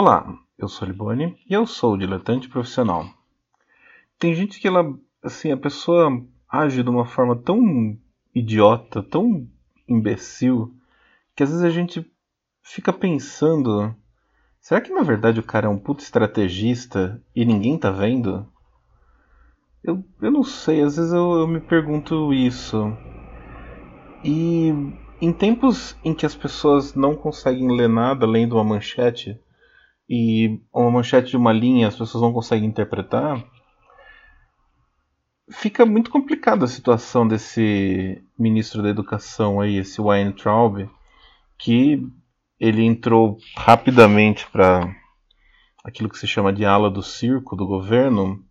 Olá, eu sou Liboni e eu sou diletante profissional. Tem gente que ela, assim, a pessoa age de uma forma tão idiota, tão imbecil, que às vezes a gente fica pensando: será que na verdade o cara é um puto estrategista e ninguém tá vendo? Eu, eu não sei, às vezes eu, eu me pergunto isso. E em tempos em que as pessoas não conseguem ler nada além de uma manchete, e uma manchete de uma linha as pessoas não conseguem interpretar, fica muito complicada a situação desse ministro da Educação aí, esse Weintraub, que ele entrou rapidamente para aquilo que se chama de ala do circo do governo,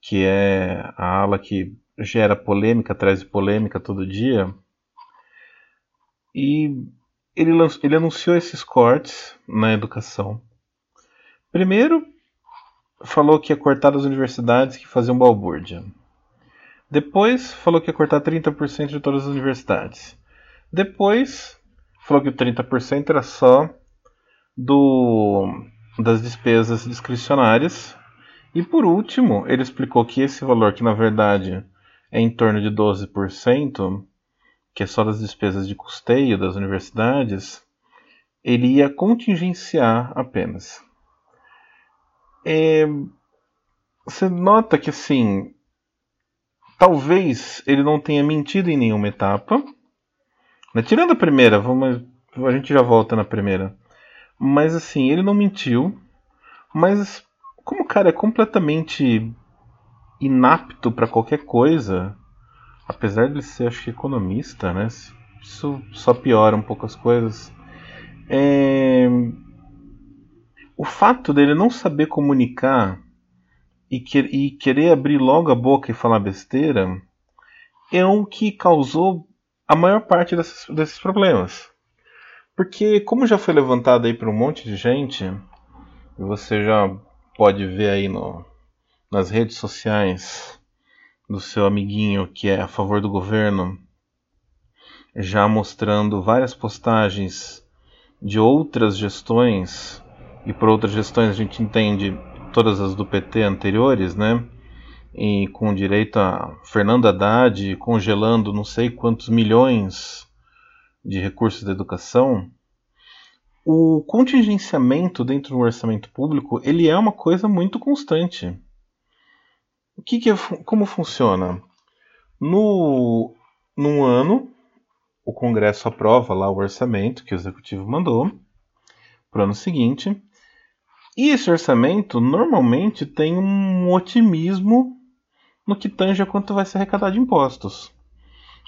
que é a ala que gera polêmica, traz polêmica todo dia. E ele, ele anunciou esses cortes na educação. Primeiro, falou que ia cortar as universidades que faziam balbúrdia. Depois, falou que ia cortar 30% de todas as universidades. Depois, falou que o 30% era só do, das despesas discricionárias. E por último, ele explicou que esse valor, que na verdade é em torno de 12%, que é só das despesas de custeio das universidades, ele ia contingenciar apenas é, você nota que assim, talvez ele não tenha mentido em nenhuma etapa. Né? Tirando a primeira, vamos, a gente já volta na primeira. Mas assim, ele não mentiu. Mas como o cara é completamente inapto para qualquer coisa, apesar de ser acho que economista, né? Isso só piora um pouco as coisas. É, o fato dele não saber comunicar e, que, e querer abrir logo a boca e falar besteira é o que causou a maior parte desses, problemas. Porque, como já foi levantado aí para um monte de gente, você já pode ver aí no, nas redes sociais do seu amiguinho que é a favor do governo, já mostrando várias postagens de outras gestões e por outras gestões a gente entende todas as do PT anteriores, né? E com direito a Fernando Haddad congelando não sei quantos milhões de recursos da educação, o contingenciamento dentro do orçamento público ele é uma coisa muito constante. O que, que é, como funciona? No num ano, o Congresso aprova lá o orçamento que o executivo mandou para o ano seguinte. E esse orçamento normalmente tem um otimismo no que tange a quanto vai ser arrecadado de impostos.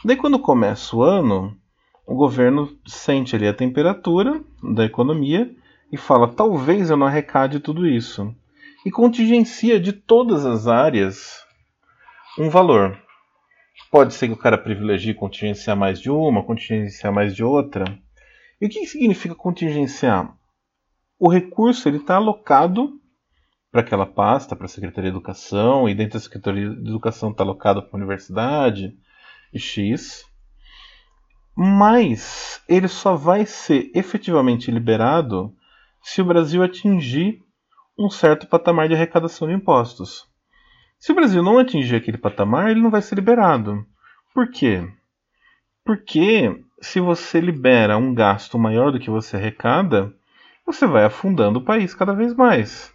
Daí quando começa o ano, o governo sente ali a temperatura da economia e fala: talvez eu não arrecade tudo isso. E contingencia de todas as áreas um valor. Pode ser que o cara privilegie contingenciar mais de uma, contingenciar mais de outra. E o que significa contingenciar? O recurso ele está alocado para aquela pasta, para a Secretaria de Educação, e dentro da Secretaria de Educação está alocado para a universidade, e X. Mas ele só vai ser efetivamente liberado se o Brasil atingir um certo patamar de arrecadação de impostos. Se o Brasil não atingir aquele patamar, ele não vai ser liberado. Por quê? Porque se você libera um gasto maior do que você arrecada, você vai afundando o país cada vez mais.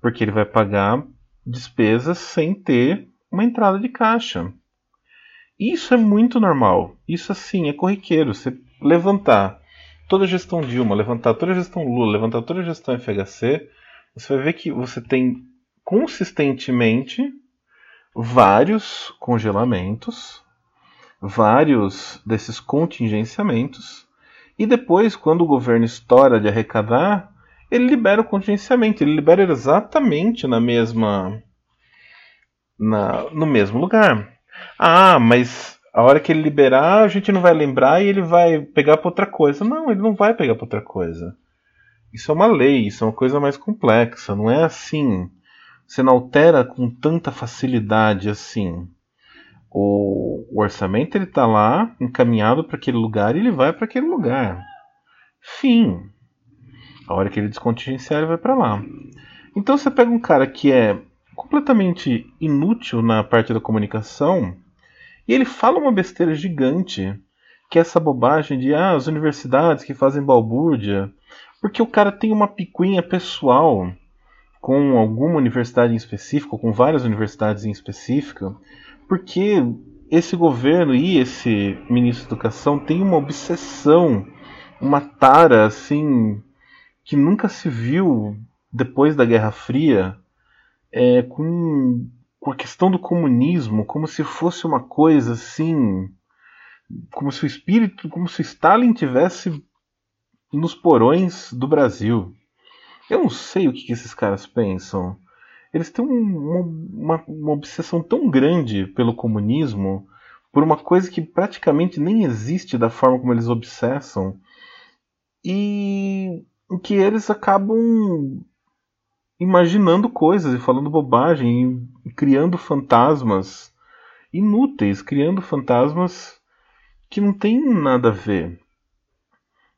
Porque ele vai pagar despesas sem ter uma entrada de caixa. Isso é muito normal. Isso assim é corriqueiro. Você levantar toda a gestão Dilma, levantar toda a gestão Lula, levantar toda a gestão FHC, você vai ver que você tem consistentemente vários congelamentos, vários desses contingenciamentos e depois, quando o governo estoura de arrecadar, ele libera o contingenciamento, ele libera exatamente na mesma na, no mesmo lugar. Ah, mas a hora que ele liberar, a gente não vai lembrar e ele vai pegar para outra coisa. Não, ele não vai pegar para outra coisa. Isso é uma lei, isso é uma coisa mais complexa, não é assim. Você não altera com tanta facilidade assim. O, o orçamento ele está lá encaminhado para aquele lugar e ele vai para aquele lugar. Fim. A hora que ele descontingenciar, ele vai para lá. Então você pega um cara que é completamente inútil na parte da comunicação e ele fala uma besteira gigante, que é essa bobagem de ah, as universidades que fazem balbúrdia, porque o cara tem uma picuinha pessoal com alguma universidade em específico, com várias universidades em específico, porque esse governo e esse ministro da Educação têm uma obsessão, uma tara assim que nunca se viu depois da Guerra Fria é, com, com a questão do comunismo como se fosse uma coisa assim, como se o espírito, como se Stalin tivesse nos porões do Brasil. Eu não sei o que, que esses caras pensam. Eles têm uma, uma, uma obsessão tão grande pelo comunismo, por uma coisa que praticamente nem existe da forma como eles obsessam, e que eles acabam imaginando coisas e falando bobagem e criando fantasmas inúteis, criando fantasmas que não tem nada a ver.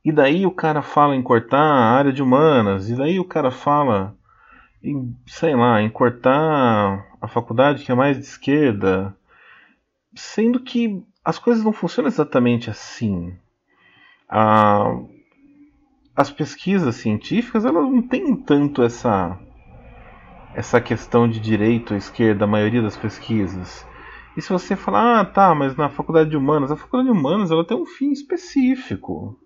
E daí o cara fala em cortar a área de humanas, e daí o cara fala em, sei lá, em cortar a faculdade que é mais de esquerda, sendo que as coisas não funcionam exatamente assim. As pesquisas científicas elas não têm tanto essa essa questão de direito à esquerda, a maioria das pesquisas. E se você falar, ah, tá, mas na faculdade de humanas, a faculdade de humanas ela tem um fim específico.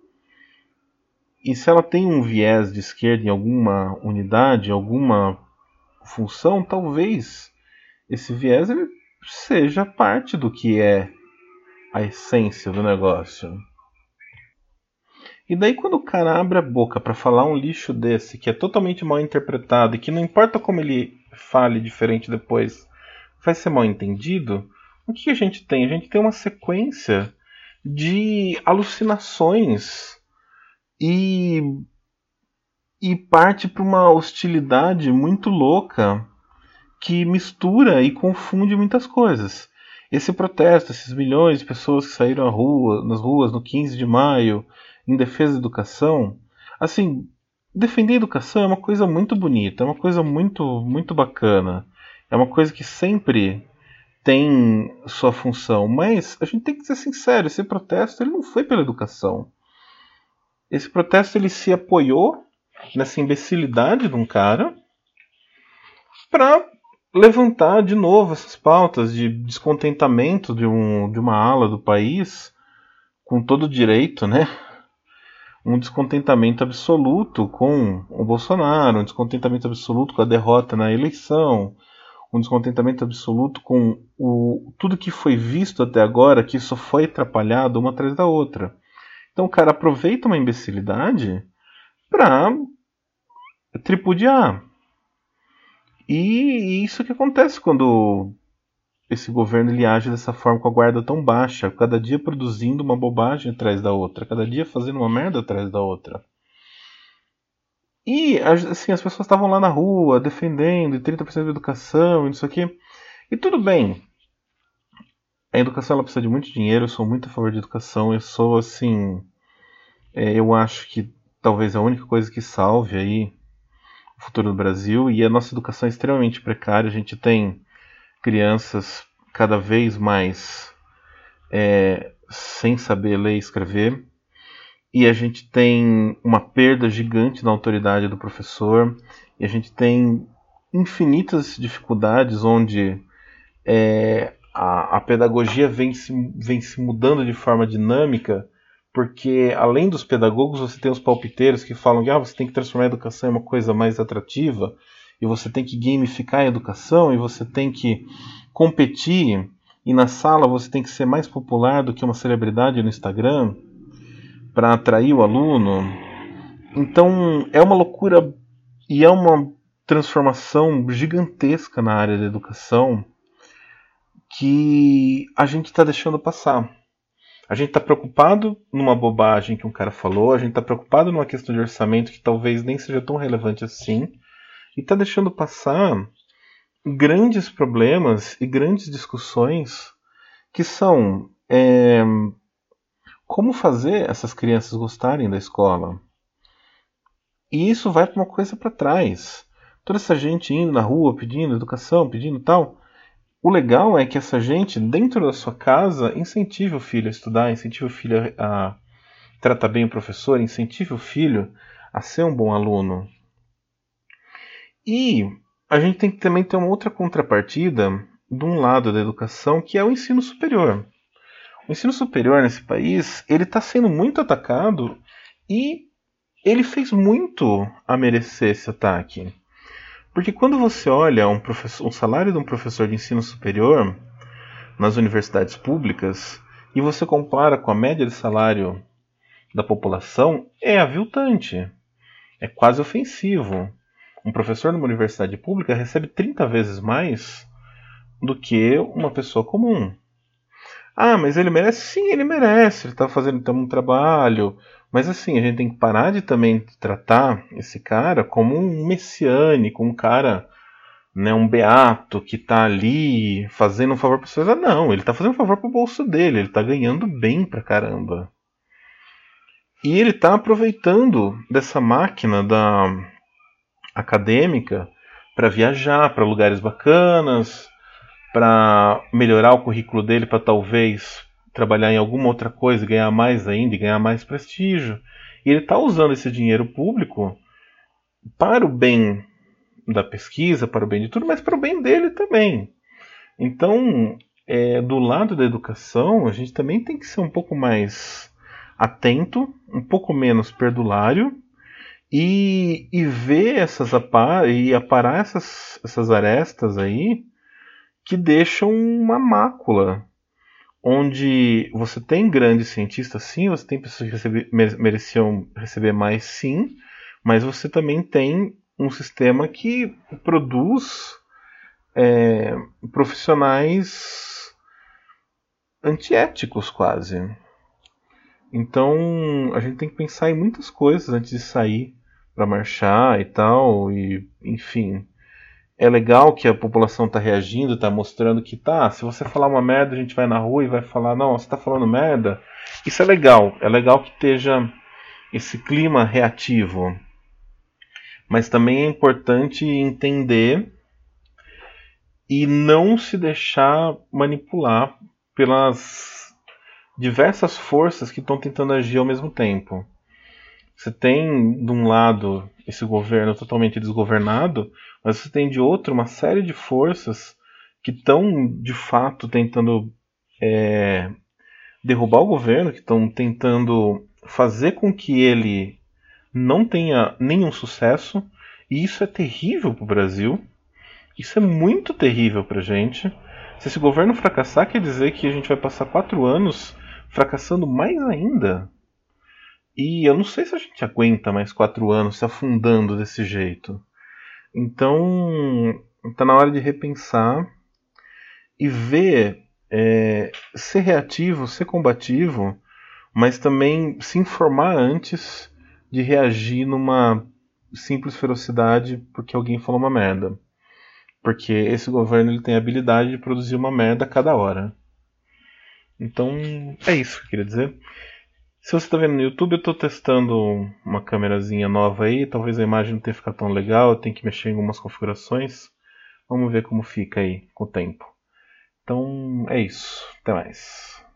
E se ela tem um viés de esquerda em alguma unidade, alguma função, talvez esse viés ele seja parte do que é a essência do negócio. E daí quando o cara abre a boca para falar um lixo desse que é totalmente mal interpretado e que não importa como ele fale diferente depois, vai ser mal entendido, o que a gente tem? A gente tem uma sequência de alucinações e e parte para uma hostilidade muito louca que mistura e confunde muitas coisas. Esse protesto, esses milhões de pessoas que saíram rua, nas ruas no 15 de maio em defesa da educação, assim, defender a educação é uma coisa muito bonita, é uma coisa muito, muito bacana, é uma coisa que sempre tem sua função, mas a gente tem que ser sincero, esse protesto ele não foi pela educação. Esse protesto ele se apoiou nessa imbecilidade de um cara para levantar de novo essas pautas de descontentamento de, um, de uma ala do país com todo direito, né? um descontentamento absoluto com o Bolsonaro, um descontentamento absoluto com a derrota na eleição, um descontentamento absoluto com o, tudo que foi visto até agora, que só foi atrapalhado uma atrás da outra. Então o cara aproveita uma imbecilidade para tripudiar. E isso que acontece quando esse governo ele age dessa forma com a guarda tão baixa, cada dia produzindo uma bobagem atrás da outra, cada dia fazendo uma merda atrás da outra. E assim, as pessoas estavam lá na rua defendendo 30% de educação e isso aqui. E tudo bem. A educação ela precisa de muito dinheiro, eu sou muito a favor de educação, eu sou assim. É, eu acho que talvez a única coisa que salve aí o futuro do Brasil e a nossa educação é extremamente precária. A gente tem crianças cada vez mais é, sem saber ler e escrever, e a gente tem uma perda gigante na autoridade do professor, e a gente tem infinitas dificuldades onde é, a, a, pedagogia vem se, vem se mudando de forma dinâmica, porque além dos pedagogos, você tem os palpiteiros que falam que ah, você tem que transformar a educação em uma coisa mais atrativa, e você tem que gamificar a educação, e você tem que competir, e na sala você tem que ser mais popular do que uma celebridade no Instagram para atrair o aluno. Então é uma loucura e é uma transformação gigantesca na área da educação que a gente está deixando passar. A gente está preocupado numa bobagem que um cara falou, a gente está preocupado numa questão de orçamento que talvez nem seja tão relevante assim, e está deixando passar grandes problemas e grandes discussões que são é, como fazer essas crianças gostarem da escola. E isso vai para uma coisa para trás. Toda essa gente indo na rua pedindo educação, pedindo tal. O legal é que essa gente, dentro da sua casa, incentive o filho a estudar, incentive o filho a tratar bem o professor, incentive o filho a ser um bom aluno. E a gente tem que também ter uma outra contrapartida de um lado da educação, que é o ensino superior. O ensino superior nesse país, ele está sendo muito atacado e ele fez muito a merecer esse ataque. Porque quando você olha um, um salário de um professor de ensino superior nas universidades públicas e você compara com a média de salário da população, é aviltante. É quase ofensivo. Um professor numa universidade pública recebe 30 vezes mais do que uma pessoa comum. Ah, mas ele merece? Sim, ele merece. Ele está fazendo então, um trabalho. Mas assim, a gente tem que parar de também tratar esse cara como um messiânico, um cara, né, um beato que está ali fazendo um favor para as pessoas. Ah, não, ele está fazendo um favor para o bolso dele. Ele está ganhando bem pra caramba. E ele está aproveitando dessa máquina da acadêmica para viajar para lugares bacanas, para melhorar o currículo dele, para talvez trabalhar em alguma outra coisa, ganhar mais ainda ganhar mais prestígio. E ele está usando esse dinheiro público para o bem da pesquisa, para o bem de tudo, mas para o bem dele também. Então, é, do lado da educação, a gente também tem que ser um pouco mais atento, um pouco menos perdulário e, e ver essas e aparar essas, essas arestas aí que deixam uma mácula. Onde você tem grandes cientistas, sim, você tem pessoas que mereciam receber mais, sim, mas você também tem um sistema que produz é, profissionais antiéticos quase. Então a gente tem que pensar em muitas coisas antes de sair para marchar e tal, e enfim é legal que a população está reagindo, está mostrando que tá, se você falar uma merda, a gente vai na rua e vai falar, não, você está falando merda. Isso é legal, é legal que esteja esse clima reativo. Mas também é importante entender e não se deixar manipular pelas diversas forças que estão tentando agir ao mesmo tempo. Você tem, de um lado, esse governo totalmente desgovernado, mas você tem de outro uma série de forças que estão, de fato, tentando é, derrubar o governo, que estão tentando fazer com que ele não tenha nenhum sucesso, e isso é terrível para o Brasil. Isso é muito terrível para a gente. Se esse governo fracassar, quer dizer que a gente vai passar quatro anos fracassando mais ainda. E eu não sei se a gente aguenta mais quatro anos se afundando desse jeito. Então, está na hora de repensar e ver, é, ser reativo, ser combativo, mas também se informar antes de reagir numa simples ferocidade porque alguém falou uma merda. Porque esse governo ele tem a habilidade de produzir uma merda a cada hora. Então, é isso que eu queria dizer. Se você está vendo no YouTube, eu estou testando uma câmerazinha nova aí. Talvez a imagem não tenha ficado tão legal, eu tenho que mexer em algumas configurações. Vamos ver como fica aí com o tempo. Então é isso. Até mais.